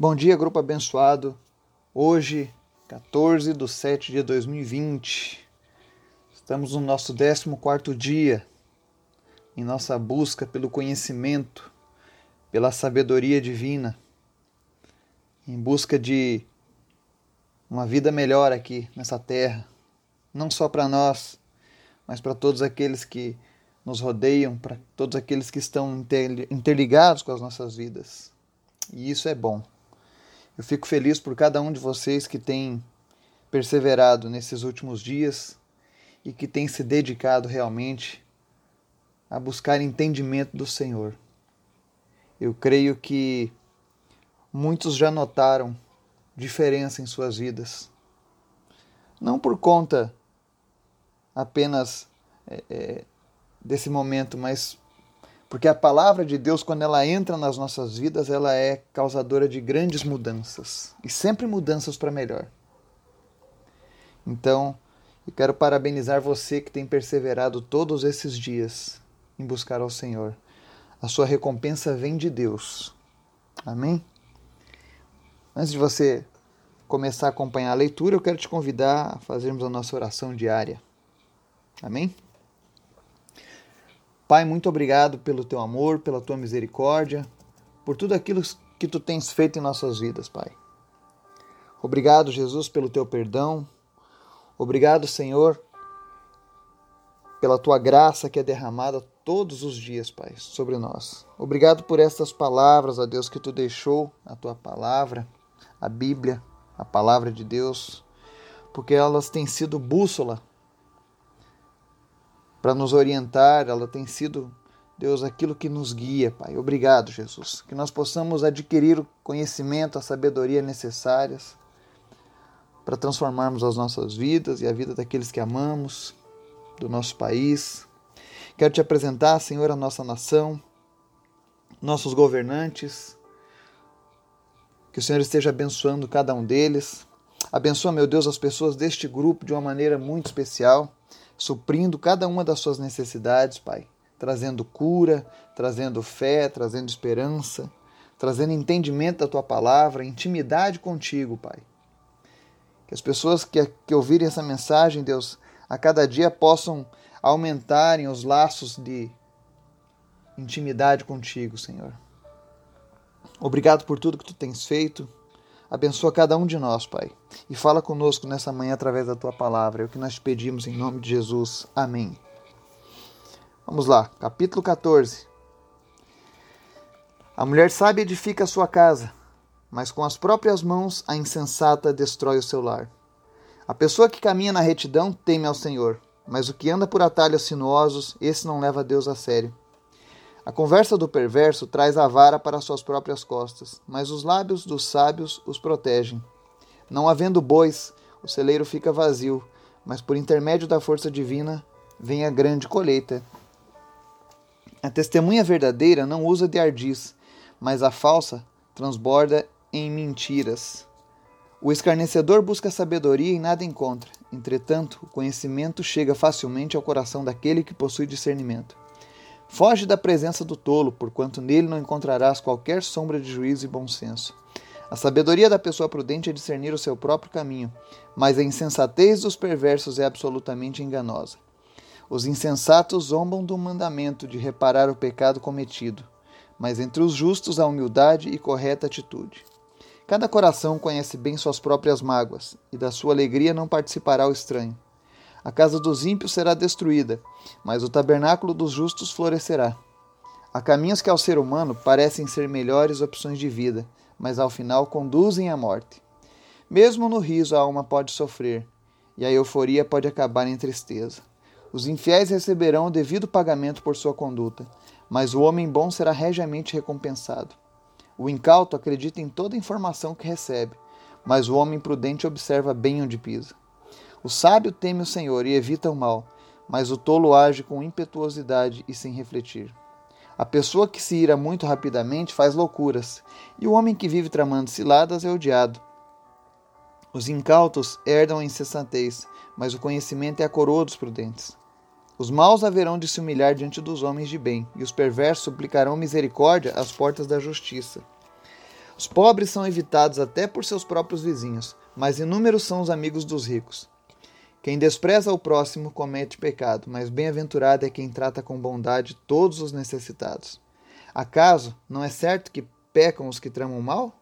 Bom dia, grupo abençoado. Hoje, 14 de 7 de 2020, estamos no nosso 14 dia em nossa busca pelo conhecimento, pela sabedoria divina, em busca de uma vida melhor aqui nessa terra, não só para nós, mas para todos aqueles que nos rodeiam, para todos aqueles que estão interligados com as nossas vidas. E isso é bom. Eu fico feliz por cada um de vocês que tem perseverado nesses últimos dias e que tem se dedicado realmente a buscar entendimento do Senhor. Eu creio que muitos já notaram diferença em suas vidas. Não por conta apenas é, desse momento, mas porque a palavra de Deus, quando ela entra nas nossas vidas, ela é causadora de grandes mudanças e sempre mudanças para melhor. Então, eu quero parabenizar você que tem perseverado todos esses dias em buscar ao Senhor. A sua recompensa vem de Deus. Amém? Antes de você começar a acompanhar a leitura, eu quero te convidar a fazermos a nossa oração diária. Amém? Pai, muito obrigado pelo teu amor, pela tua misericórdia, por tudo aquilo que tu tens feito em nossas vidas, Pai. Obrigado, Jesus, pelo teu perdão. Obrigado, Senhor, pela tua graça que é derramada todos os dias, Pai, sobre nós. Obrigado por estas palavras, ó Deus, que tu deixou, a tua palavra, a Bíblia, a palavra de Deus, porque elas têm sido bússola para nos orientar, ela tem sido, Deus, aquilo que nos guia, Pai. Obrigado, Jesus. Que nós possamos adquirir o conhecimento, a sabedoria necessárias para transformarmos as nossas vidas e a vida daqueles que amamos, do nosso país. Quero te apresentar, Senhor, a nossa nação, nossos governantes. Que o Senhor esteja abençoando cada um deles. Abençoa, meu Deus, as pessoas deste grupo de uma maneira muito especial suprindo cada uma das suas necessidades, Pai, trazendo cura, trazendo fé, trazendo esperança, trazendo entendimento da tua palavra, intimidade contigo, Pai. Que as pessoas que, que ouvirem essa mensagem, Deus, a cada dia possam aumentarem os laços de intimidade contigo, Senhor. Obrigado por tudo que tu tens feito. Abençoa cada um de nós, Pai. E fala conosco nessa manhã através da tua palavra. É o que nós pedimos em nome de Jesus. Amém. Vamos lá, capítulo 14. A mulher sábia edifica a sua casa, mas com as próprias mãos a insensata destrói o seu lar. A pessoa que caminha na retidão teme ao Senhor, mas o que anda por atalhos sinuosos, esse não leva Deus a sério. A conversa do perverso traz a vara para suas próprias costas, mas os lábios dos sábios os protegem. Não havendo bois, o celeiro fica vazio, mas por intermédio da força divina vem a grande colheita. A testemunha verdadeira não usa de ardiz, mas a falsa transborda em mentiras. O escarnecedor busca sabedoria e nada encontra. Entretanto, o conhecimento chega facilmente ao coração daquele que possui discernimento. Foge da presença do tolo, porquanto nele não encontrarás qualquer sombra de juízo e bom senso. A sabedoria da pessoa prudente é discernir o seu próprio caminho, mas a insensatez dos perversos é absolutamente enganosa. Os insensatos zombam do mandamento de reparar o pecado cometido, mas entre os justos há humildade e correta atitude. Cada coração conhece bem suas próprias mágoas, e da sua alegria não participará o estranho. A casa dos ímpios será destruída, mas o tabernáculo dos justos florescerá. Há caminhos que ao ser humano parecem ser melhores opções de vida, mas ao final conduzem à morte. Mesmo no riso a alma pode sofrer, e a euforia pode acabar em tristeza. Os infiéis receberão o devido pagamento por sua conduta, mas o homem bom será regiamente recompensado. O incauto acredita em toda informação que recebe, mas o homem prudente observa bem onde pisa. O sábio teme o Senhor e evita o mal, mas o tolo age com impetuosidade e sem refletir. A pessoa que se ira muito rapidamente faz loucuras, e o homem que vive tramando ciladas é odiado. Os incautos herdam a incessantez, mas o conhecimento é a coroa dos prudentes. Os maus haverão de se humilhar diante dos homens de bem, e os perversos suplicarão misericórdia às portas da justiça. Os pobres são evitados até por seus próprios vizinhos, mas inúmeros são os amigos dos ricos. Quem despreza o próximo comete pecado, mas bem-aventurado é quem trata com bondade todos os necessitados. Acaso não é certo que pecam os que tramam mal?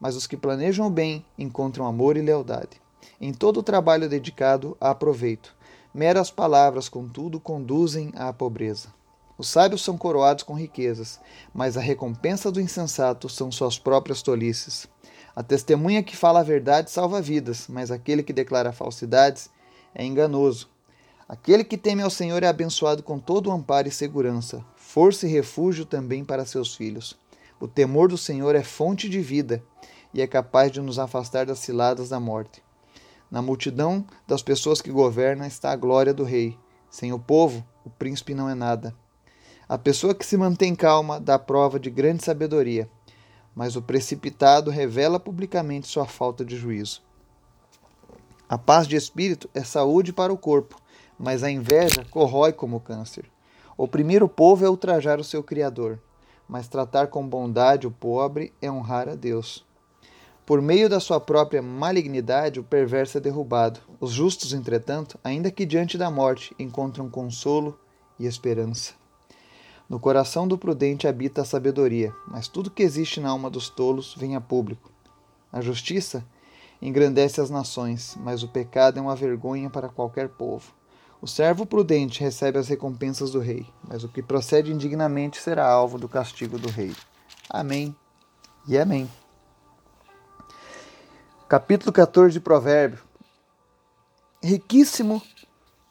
Mas os que planejam o bem encontram amor e lealdade. Em todo o trabalho dedicado há proveito. Meras palavras, contudo, conduzem à pobreza. Os sábios são coroados com riquezas, mas a recompensa do insensato são suas próprias tolices. A testemunha que fala a verdade salva vidas, mas aquele que declara falsidades é enganoso. Aquele que teme ao Senhor é abençoado com todo o amparo e segurança, força e refúgio também para seus filhos. O temor do Senhor é fonte de vida e é capaz de nos afastar das ciladas da morte. Na multidão das pessoas que governam está a glória do rei. Sem o povo, o príncipe não é nada. A pessoa que se mantém calma dá prova de grande sabedoria, mas o precipitado revela publicamente sua falta de juízo. A paz de espírito é saúde para o corpo, mas a inveja corrói como câncer. Oprimir o povo é ultrajar o seu Criador, mas tratar com bondade o pobre é honrar a Deus. Por meio da sua própria malignidade, o perverso é derrubado. Os justos, entretanto, ainda que diante da morte, encontram consolo e esperança. No coração do prudente habita a sabedoria, mas tudo que existe na alma dos tolos vem a público. A justiça engrandece as nações, mas o pecado é uma vergonha para qualquer povo. O servo prudente recebe as recompensas do rei, mas o que procede indignamente será alvo do castigo do rei. Amém e amém. Capítulo 14 de Provérbio. Riquíssimo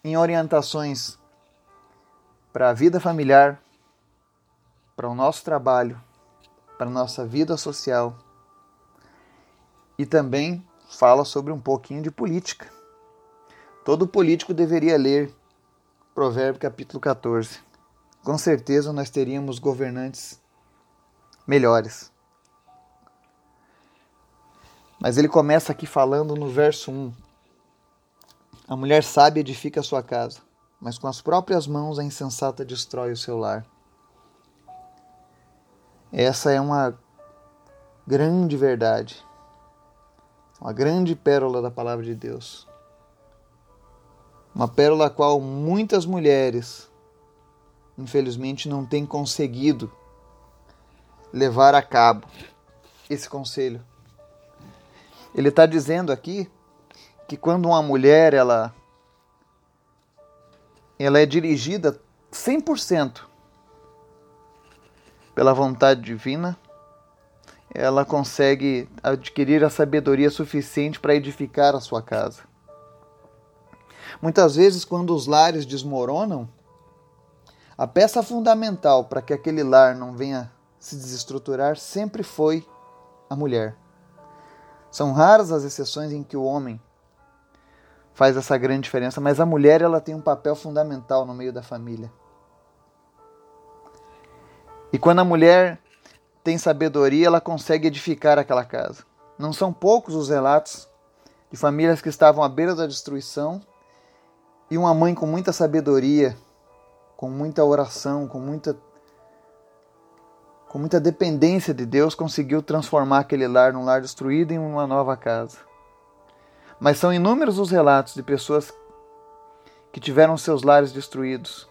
em orientações para a vida familiar, para o nosso trabalho, para a nossa vida social e também fala sobre um pouquinho de política. Todo político deveria ler Provérbio capítulo 14. Com certeza nós teríamos governantes melhores. Mas ele começa aqui falando no verso 1. A mulher sábia edifica a sua casa, mas com as próprias mãos a insensata destrói o seu lar. Essa é uma grande verdade, uma grande pérola da palavra de Deus. Uma pérola a qual muitas mulheres, infelizmente, não têm conseguido levar a cabo esse conselho. Ele está dizendo aqui que quando uma mulher ela, ela é dirigida 100% pela vontade divina, ela consegue adquirir a sabedoria suficiente para edificar a sua casa. Muitas vezes, quando os lares desmoronam, a peça fundamental para que aquele lar não venha se desestruturar sempre foi a mulher. São raras as exceções em que o homem faz essa grande diferença, mas a mulher ela tem um papel fundamental no meio da família. E quando a mulher tem sabedoria, ela consegue edificar aquela casa. Não são poucos os relatos de famílias que estavam à beira da destruição e uma mãe com muita sabedoria, com muita oração, com muita com muita dependência de Deus, conseguiu transformar aquele lar num lar destruído em uma nova casa. Mas são inúmeros os relatos de pessoas que tiveram seus lares destruídos,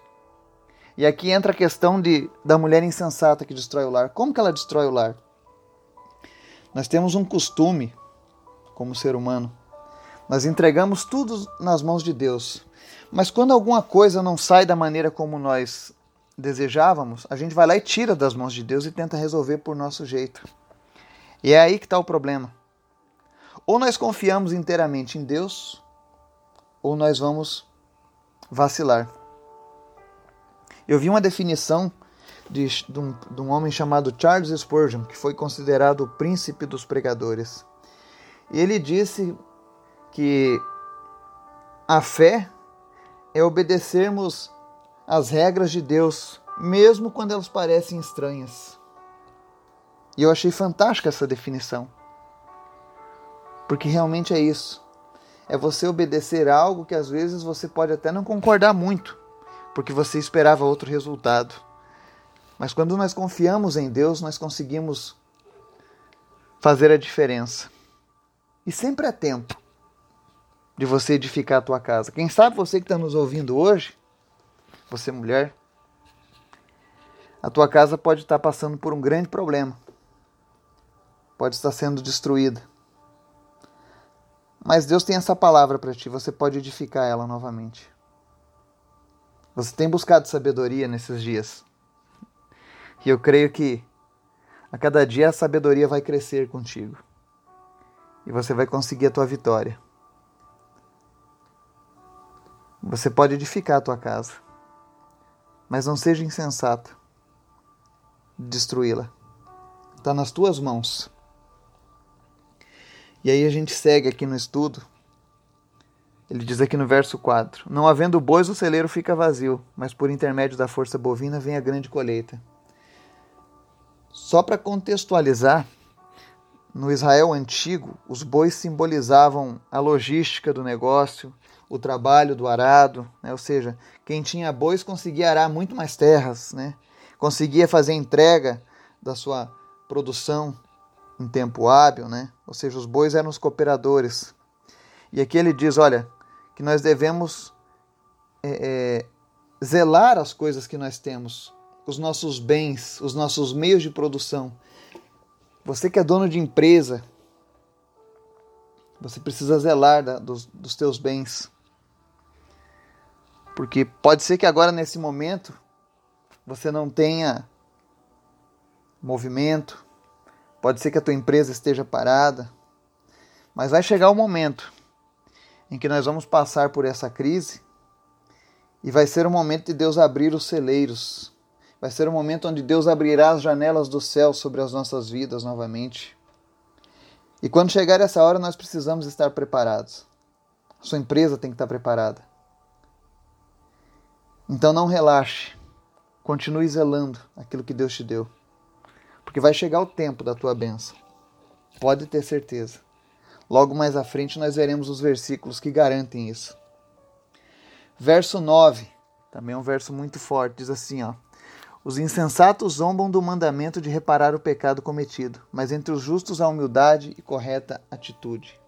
e aqui entra a questão de, da mulher insensata que destrói o lar. Como que ela destrói o lar? Nós temos um costume, como ser humano, nós entregamos tudo nas mãos de Deus. Mas quando alguma coisa não sai da maneira como nós desejávamos, a gente vai lá e tira das mãos de Deus e tenta resolver por nosso jeito. E é aí que está o problema. Ou nós confiamos inteiramente em Deus, ou nós vamos vacilar. Eu vi uma definição de, de, um, de um homem chamado Charles Spurgeon, que foi considerado o príncipe dos pregadores. E ele disse que a fé é obedecermos às regras de Deus, mesmo quando elas parecem estranhas. E eu achei fantástica essa definição. Porque realmente é isso. É você obedecer algo que às vezes você pode até não concordar muito, porque você esperava outro resultado. Mas quando nós confiamos em Deus, nós conseguimos fazer a diferença. E sempre é tempo de você edificar a tua casa. Quem sabe você que está nos ouvindo hoje, você mulher, a tua casa pode estar passando por um grande problema. Pode estar sendo destruída. Mas Deus tem essa palavra para ti, você pode edificar ela novamente. Você tem buscado sabedoria nesses dias. E eu creio que a cada dia a sabedoria vai crescer contigo. E você vai conseguir a tua vitória. Você pode edificar a tua casa, mas não seja insensato destruí-la. Está nas tuas mãos. E aí a gente segue aqui no estudo. Ele diz aqui no verso 4: Não havendo bois, o celeiro fica vazio, mas por intermédio da força bovina vem a grande colheita. Só para contextualizar, no Israel antigo, os bois simbolizavam a logística do negócio, o trabalho do arado, né? ou seja, quem tinha bois conseguia arar muito mais terras, né? conseguia fazer entrega da sua produção em tempo hábil, né? Ou seja, os bois eram os cooperadores. E aqui ele diz, olha, que nós devemos é, é, zelar as coisas que nós temos, os nossos bens, os nossos meios de produção. Você que é dono de empresa, você precisa zelar da, dos, dos teus bens. Porque pode ser que agora, nesse momento, você não tenha movimento, pode ser que a tua empresa esteja parada, mas vai chegar o momento em que nós vamos passar por essa crise e vai ser o momento de Deus abrir os celeiros. Vai ser o momento onde Deus abrirá as janelas do céu sobre as nossas vidas novamente. E quando chegar essa hora, nós precisamos estar preparados. A sua empresa tem que estar preparada. Então não relaxe. Continue zelando aquilo que Deus te deu. Porque vai chegar o tempo da tua bênção. Pode ter certeza. Logo mais à frente nós veremos os versículos que garantem isso. Verso 9, também é um verso muito forte, diz assim, ó: Os insensatos zombam do mandamento de reparar o pecado cometido, mas entre os justos há humildade e correta atitude.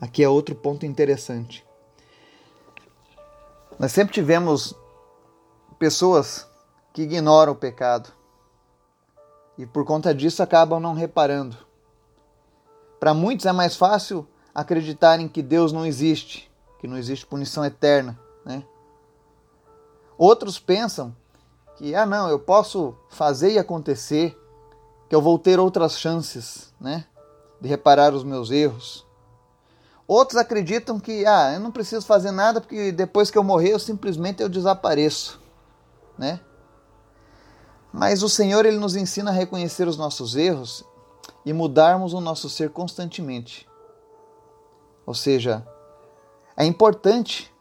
Aqui é outro ponto interessante. Nós sempre tivemos pessoas que ignoram o pecado e por conta disso acabam não reparando. Para muitos é mais fácil acreditarem que Deus não existe, que não existe punição eterna, né? Outros pensam que ah não, eu posso fazer e acontecer, que eu vou ter outras chances, né, de reparar os meus erros. Outros acreditam que ah, eu não preciso fazer nada porque depois que eu morrer eu simplesmente eu desapareço né? Mas o Senhor ele nos ensina a reconhecer os nossos erros e mudarmos o nosso ser constantemente. Ou seja, é importante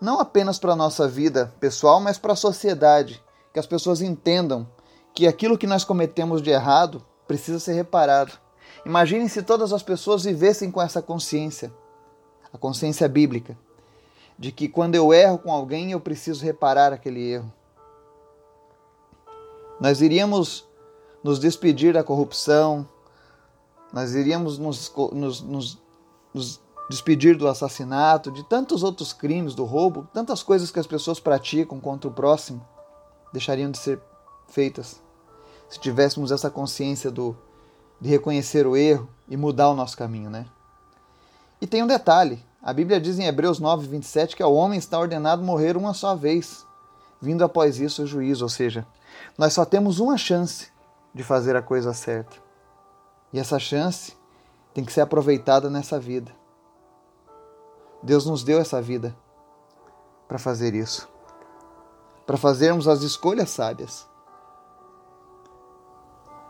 não apenas para a nossa vida pessoal, mas para a sociedade, que as pessoas entendam que aquilo que nós cometemos de errado precisa ser reparado. Imaginem se todas as pessoas vivessem com essa consciência, a consciência bíblica, de que quando eu erro com alguém eu preciso reparar aquele erro. Nós iríamos nos despedir da corrupção, nós iríamos nos, nos, nos, nos despedir do assassinato, de tantos outros crimes, do roubo, tantas coisas que as pessoas praticam contra o próximo, deixariam de ser feitas. Se tivéssemos essa consciência do, de reconhecer o erro e mudar o nosso caminho, né? E tem um detalhe: a Bíblia diz em Hebreus 9, 27 que ao homem está ordenado morrer uma só vez, vindo após isso o juízo, ou seja, nós só temos uma chance de fazer a coisa certa. E essa chance tem que ser aproveitada nessa vida. Deus nos deu essa vida para fazer isso. Para fazermos as escolhas sábias.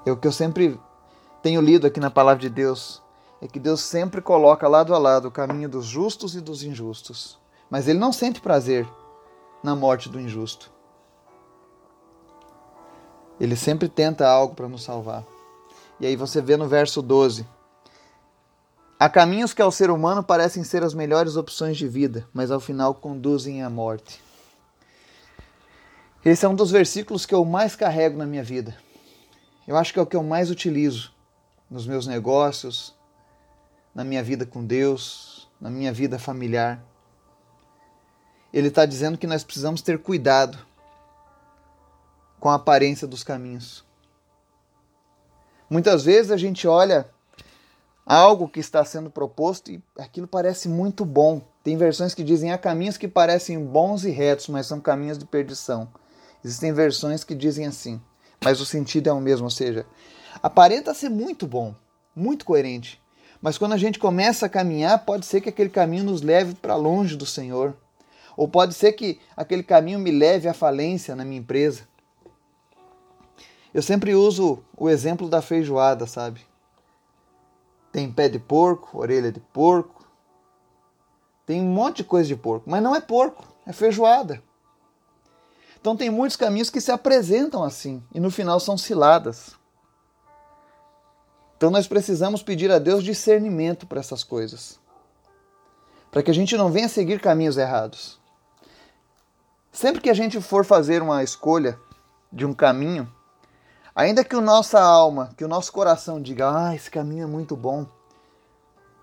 É o que eu sempre tenho lido aqui na palavra de Deus. É que Deus sempre coloca lado a lado o caminho dos justos e dos injustos. Mas Ele não sente prazer na morte do injusto. Ele sempre tenta algo para nos salvar. E aí você vê no verso 12: Há caminhos que ao ser humano parecem ser as melhores opções de vida, mas ao final conduzem à morte. Esse é um dos versículos que eu mais carrego na minha vida. Eu acho que é o que eu mais utilizo nos meus negócios, na minha vida com Deus, na minha vida familiar. Ele está dizendo que nós precisamos ter cuidado com a aparência dos caminhos. Muitas vezes a gente olha algo que está sendo proposto e aquilo parece muito bom. Tem versões que dizem há caminhos que parecem bons e retos, mas são caminhos de perdição. Existem versões que dizem assim, mas o sentido é o mesmo, ou seja, aparenta ser muito bom, muito coerente, mas quando a gente começa a caminhar, pode ser que aquele caminho nos leve para longe do Senhor, ou pode ser que aquele caminho me leve à falência na minha empresa. Eu sempre uso o exemplo da feijoada, sabe? Tem pé de porco, orelha de porco, tem um monte de coisa de porco, mas não é porco, é feijoada. Então tem muitos caminhos que se apresentam assim e no final são ciladas. Então nós precisamos pedir a Deus discernimento para essas coisas. Para que a gente não venha seguir caminhos errados. Sempre que a gente for fazer uma escolha de um caminho, ainda que o nossa alma, que o nosso coração diga: "Ah, esse caminho é muito bom",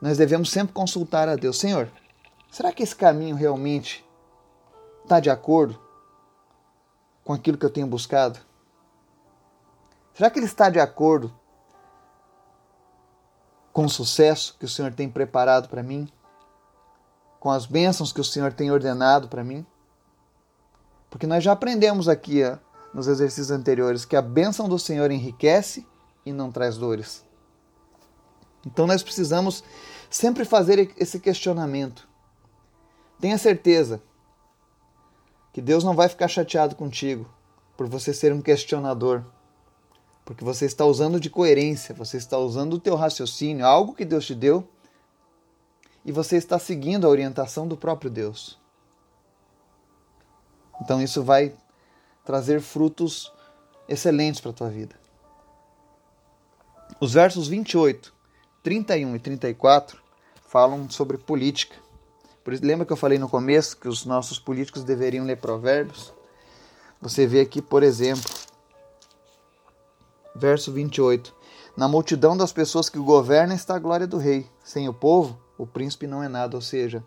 nós devemos sempre consultar a Deus, Senhor, será que esse caminho realmente está de acordo com aquilo que eu tenho buscado? Será que ele está de acordo com o sucesso que o Senhor tem preparado para mim? Com as bênçãos que o Senhor tem ordenado para mim? Porque nós já aprendemos aqui nos exercícios anteriores que a bênção do Senhor enriquece e não traz dores. Então nós precisamos sempre fazer esse questionamento. Tenha certeza que Deus não vai ficar chateado contigo por você ser um questionador, porque você está usando de coerência, você está usando o teu raciocínio, algo que Deus te deu, e você está seguindo a orientação do próprio Deus. Então isso vai trazer frutos excelentes para a tua vida. Os versos 28, 31 e 34 falam sobre política. Por isso, lembra que eu falei no começo que os nossos políticos deveriam ler provérbios? Você vê aqui, por exemplo, verso 28. Na multidão das pessoas que governam está a glória do rei. Sem o povo, o príncipe não é nada. Ou seja,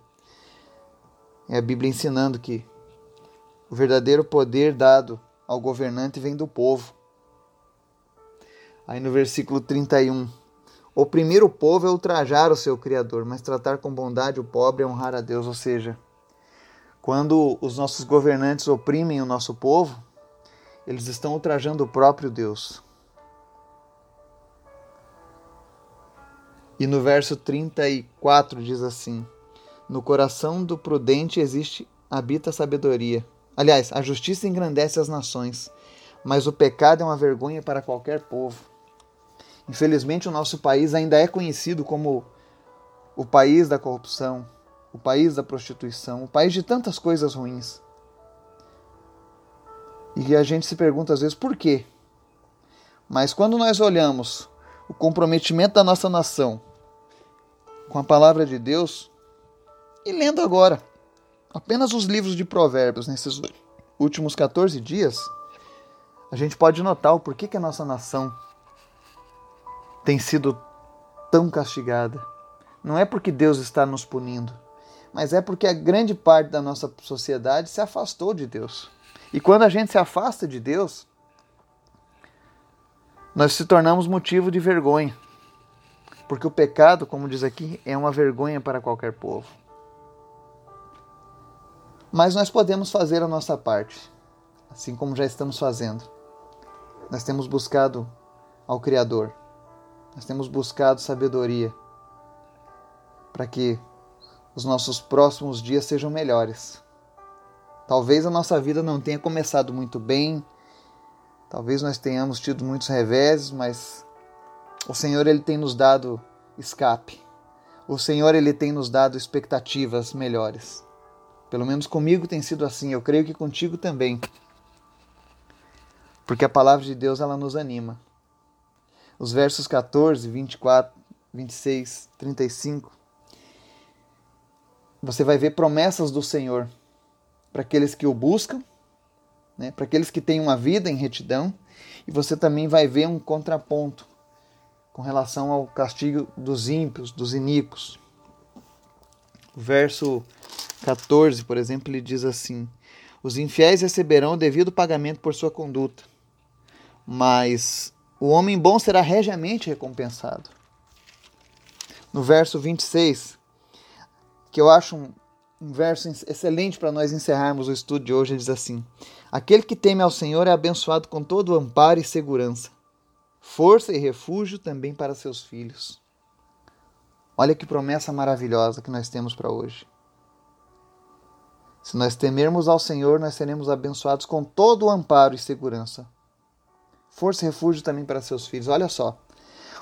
é a Bíblia ensinando que o verdadeiro poder dado ao governante vem do povo. Aí no versículo 31. Oprimir o povo é ultrajar o seu Criador, mas tratar com bondade o pobre é honrar a Deus. Ou seja, quando os nossos governantes oprimem o nosso povo, eles estão ultrajando o próprio Deus. E no verso 34 diz assim: No coração do prudente existe habita a sabedoria. Aliás, a justiça engrandece as nações, mas o pecado é uma vergonha para qualquer povo. Infelizmente, o nosso país ainda é conhecido como o país da corrupção, o país da prostituição, o país de tantas coisas ruins. E a gente se pergunta às vezes por quê. Mas quando nós olhamos o comprometimento da nossa nação com a palavra de Deus, e lendo agora apenas os livros de Provérbios nesses últimos 14 dias, a gente pode notar o porquê que a nossa nação tem sido tão castigada. Não é porque Deus está nos punindo, mas é porque a grande parte da nossa sociedade se afastou de Deus. E quando a gente se afasta de Deus, nós se tornamos motivo de vergonha. Porque o pecado, como diz aqui, é uma vergonha para qualquer povo. Mas nós podemos fazer a nossa parte, assim como já estamos fazendo. Nós temos buscado ao Criador nós temos buscado sabedoria para que os nossos próximos dias sejam melhores. Talvez a nossa vida não tenha começado muito bem, talvez nós tenhamos tido muitos reveses, mas o Senhor ele tem nos dado escape. O Senhor ele tem nos dado expectativas melhores. Pelo menos comigo tem sido assim, eu creio que contigo também. Porque a palavra de Deus ela nos anima os versos 14, 24, 26, 35, você vai ver promessas do Senhor para aqueles que o buscam, né, para aqueles que têm uma vida em retidão, e você também vai ver um contraponto com relação ao castigo dos ímpios, dos iníquos. Verso 14, por exemplo, ele diz assim: Os infiéis receberão o devido pagamento por sua conduta, mas o homem bom será regiamente recompensado. No verso 26, que eu acho um, um verso excelente para nós encerrarmos o estudo de hoje, ele diz assim: Aquele que teme ao Senhor é abençoado com todo o amparo e segurança, força e refúgio também para seus filhos. Olha que promessa maravilhosa que nós temos para hoje. Se nós temermos ao Senhor, nós seremos abençoados com todo o amparo e segurança. Força e refúgio também para seus filhos. Olha só.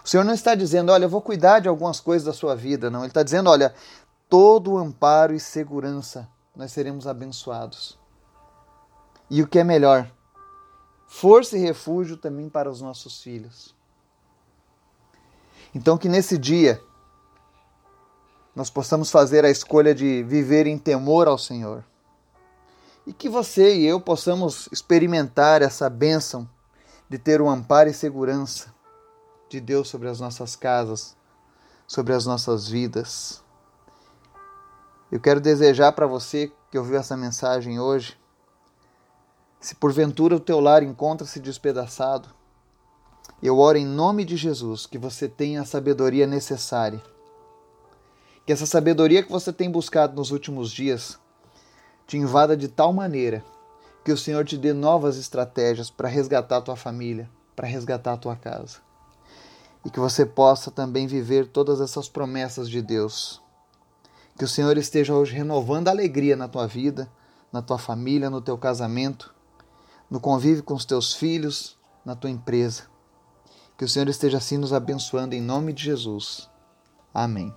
O Senhor não está dizendo, olha, eu vou cuidar de algumas coisas da sua vida, não. Ele está dizendo, olha, todo o amparo e segurança nós seremos abençoados. E o que é melhor, força e refúgio também para os nossos filhos. Então, que nesse dia nós possamos fazer a escolha de viver em temor ao Senhor. E que você e eu possamos experimentar essa bênção de ter o amparo e segurança de Deus sobre as nossas casas, sobre as nossas vidas. Eu quero desejar para você que ouviu essa mensagem hoje, se porventura o teu lar encontra-se despedaçado, eu oro em nome de Jesus que você tenha a sabedoria necessária. Que essa sabedoria que você tem buscado nos últimos dias te invada de tal maneira que o Senhor te dê novas estratégias para resgatar a tua família, para resgatar a tua casa. E que você possa também viver todas essas promessas de Deus que o Senhor esteja hoje renovando a alegria na tua vida, na tua família, no teu casamento, no convívio com os teus filhos, na tua empresa. Que o Senhor esteja assim nos abençoando em nome de Jesus. Amém.